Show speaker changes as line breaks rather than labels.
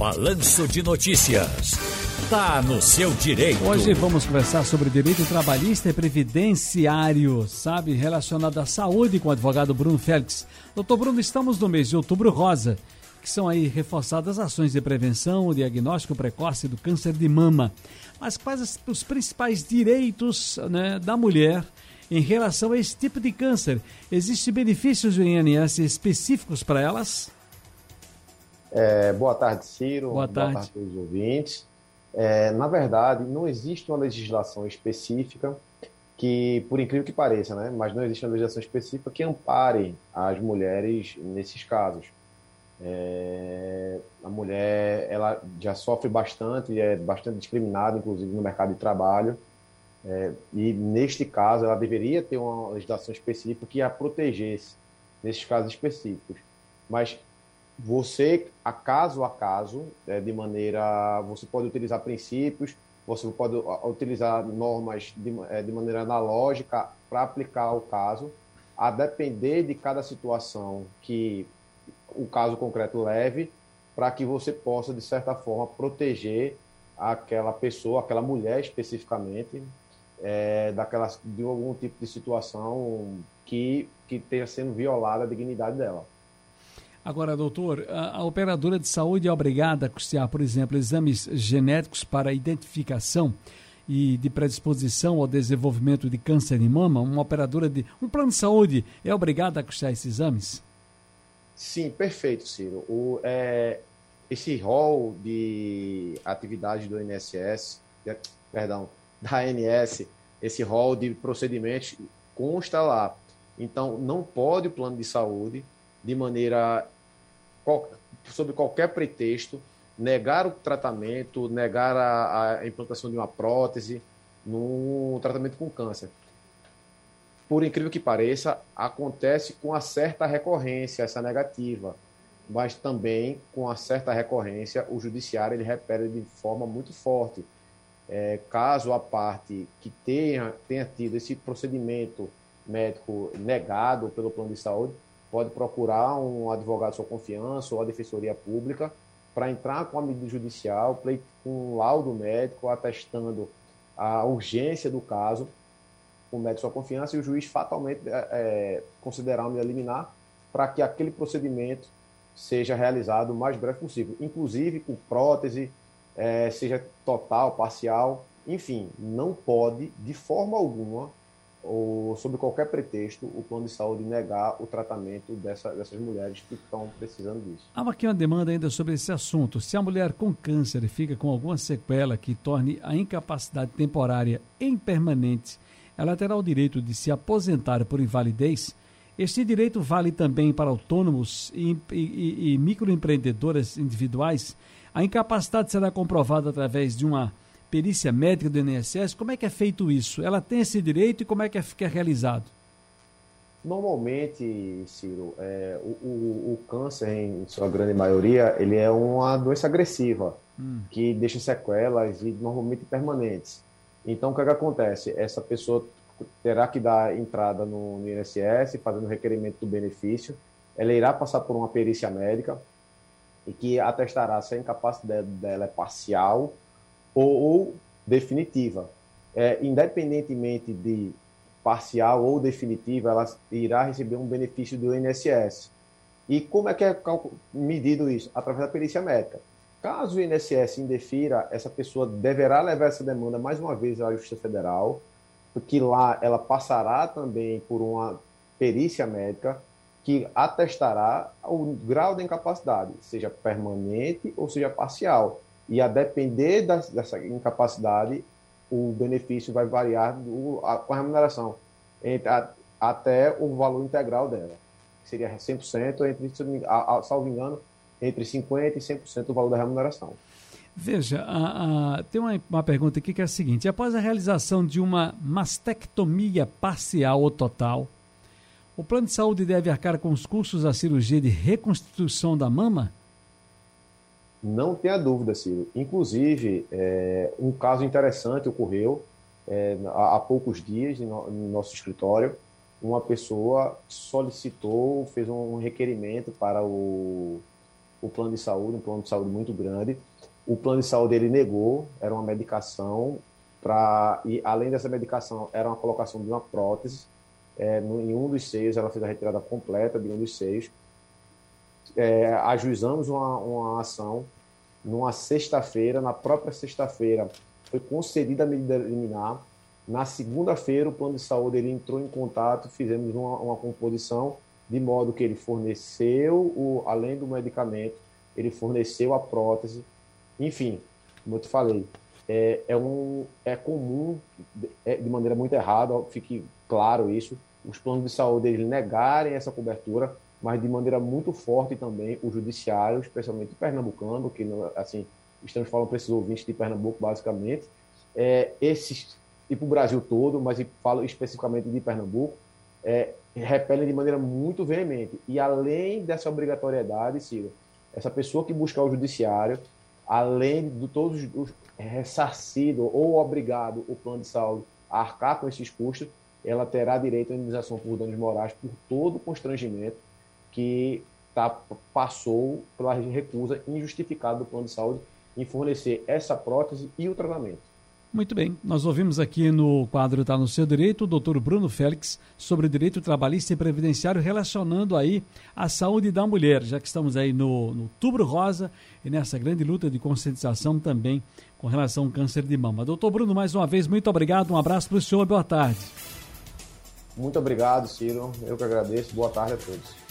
Balanço de Notícias. Tá no seu direito.
Hoje vamos conversar sobre direito trabalhista e previdenciário, sabe, relacionado à saúde com o advogado Bruno Félix. Doutor Bruno, estamos no mês de outubro rosa, que são aí reforçadas ações de prevenção, o diagnóstico precoce do câncer de mama. Mas quais os principais direitos né, da mulher em relação a esse tipo de câncer? Existem benefícios do INSS específicos para elas?
É, boa tarde, Ciro.
Boa tarde.
Boa tarde a todos os ouvintes. É, na verdade, não existe uma legislação específica que, por incrível que pareça, né, mas não existe uma legislação específica que ampare as mulheres nesses casos. É, a mulher ela já sofre bastante, é bastante discriminada, inclusive no mercado de trabalho. É, e neste caso, ela deveria ter uma legislação específica que a protegesse nesses casos específicos. Mas você, a caso a caso, é, de maneira. Você pode utilizar princípios, você pode utilizar normas de, é, de maneira analógica para aplicar o caso, a depender de cada situação que o caso concreto leve, para que você possa, de certa forma, proteger aquela pessoa, aquela mulher especificamente, é, daquela, de algum tipo de situação que, que tenha sendo violada a dignidade dela.
Agora, doutor, a, a, operadora de saúde é obrigada a custear, por exemplo, exames genéticos para identificação e de predisposição ao desenvolvimento de câncer de mama? Uma operadora de. Um plano de saúde é obrigada a custear esses exames?
Sim, perfeito, Ciro. O, é, esse rol de atividades do INSS, perdão, da ANS, esse rol de procedimentos consta lá. Então, não pode o plano de saúde de maneira sob qualquer pretexto negar o tratamento, negar a, a implantação de uma prótese no tratamento com câncer. Por incrível que pareça, acontece com a certa recorrência essa negativa, mas também com a certa recorrência o judiciário ele repele de forma muito forte. É, caso a parte que tenha, tenha tido esse procedimento médico negado pelo plano de saúde, pode procurar um advogado de sua confiança ou a defensoria pública para entrar com a medida judicial, com um laudo médico atestando a urgência do caso, com o médico de sua confiança, e o juiz fatalmente é, é considerar uma medida liminar para que aquele procedimento seja realizado o mais breve possível, inclusive com prótese, é, seja total, parcial, enfim, não pode, de forma alguma, ou sob qualquer pretexto, o plano de saúde negar o tratamento dessa, dessas mulheres que estão precisando disso.
Há aqui uma demanda ainda sobre esse assunto. Se a mulher com câncer fica com alguma sequela que torne a incapacidade temporária impermanente, ela terá o direito de se aposentar por invalidez. Este direito vale também para autônomos e, e, e microempreendedoras individuais. A incapacidade será comprovada através de uma perícia médica do INSS, como é que é feito isso? Ela tem esse direito e como é que é, que é realizado?
Normalmente, Ciro, é, o, o, o, câncer, em sua grande maioria, ele é uma doença agressiva, hum. que deixa sequelas e normalmente permanentes. Então, o que, é que acontece? Essa pessoa terá que dar entrada no, no INSS, fazendo requerimento do benefício, ela irá passar por uma perícia médica e que atestará se a incapacidade dela é parcial ou, ou definitiva. É, independentemente de parcial ou definitiva, ela irá receber um benefício do INSS. E como é que é medido isso? Através da perícia médica. Caso o INSS indefira, essa pessoa deverá levar essa demanda mais uma vez à Justiça Federal, porque lá ela passará também por uma perícia médica que atestará o grau de incapacidade, seja permanente ou seja parcial. E a depender das, dessa incapacidade, o benefício vai variar do, a, com a remuneração entre a, até o valor integral dela, que seria 100%, entre, a, a, salvo engano, entre 50% e 100% do valor da remuneração.
Veja, a, a, tem uma, uma pergunta aqui que é a seguinte: após a realização de uma mastectomia parcial ou total, o plano de saúde deve arcar com os custos da cirurgia de reconstituição da mama?
Não tenha dúvida, Ciro. Inclusive, é, um caso interessante ocorreu é, há, há, poucos dias no, no, nosso escritório. Uma pessoa solicitou, fez um requerimento para o, o plano de saúde, um plano de saúde muito grande. O plano de saúde ele negou, era uma medicação para e além dessa medicação era uma colocação de uma prótese é, no, em um dos seios, ela fez a retirada completa de um dos seios. É, ajuizamos uma, uma ação numa sexta-feira, na própria sexta-feira foi concedida a medida liminar. Na segunda-feira, o plano de saúde ele entrou em contato, fizemos uma, uma composição de modo que ele forneceu, o, além do medicamento, ele forneceu a prótese. Enfim, como eu te falei, é, é, um, é comum, é, de maneira muito errada, fique claro isso, os planos de saúde eles negarem essa cobertura, mas de maneira muito forte também o judiciário, especialmente o pernambucano, que assim estamos falando para esses ouvintes de Pernambuco basicamente, é, esses e para o Brasil todo, mas falo especificamente de Pernambuco, é, repelem de maneira muito veemente. E além dessa obrigatoriedade, Ciro, essa pessoa que buscar o judiciário, além de todos os ressarcido ou obrigado o plano de saúde a arcar com esses custos, ela terá direito à indenização por danos morais por todo o constrangimento que tá, passou pela recusa injustificada do plano de saúde em fornecer essa prótese e o tratamento.
Muito bem, nós ouvimos aqui no quadro Está no Seu Direito o doutor Bruno Félix sobre direito trabalhista e previdenciário relacionando aí a saúde da mulher, já que estamos aí no, no Tubro Rosa e nessa grande luta de conscientização também com relação ao câncer de mama. Doutor Bruno, mais uma vez, muito obrigado, um abraço para o senhor, boa tarde.
Muito obrigado, Ciro, eu que agradeço, boa tarde a todos.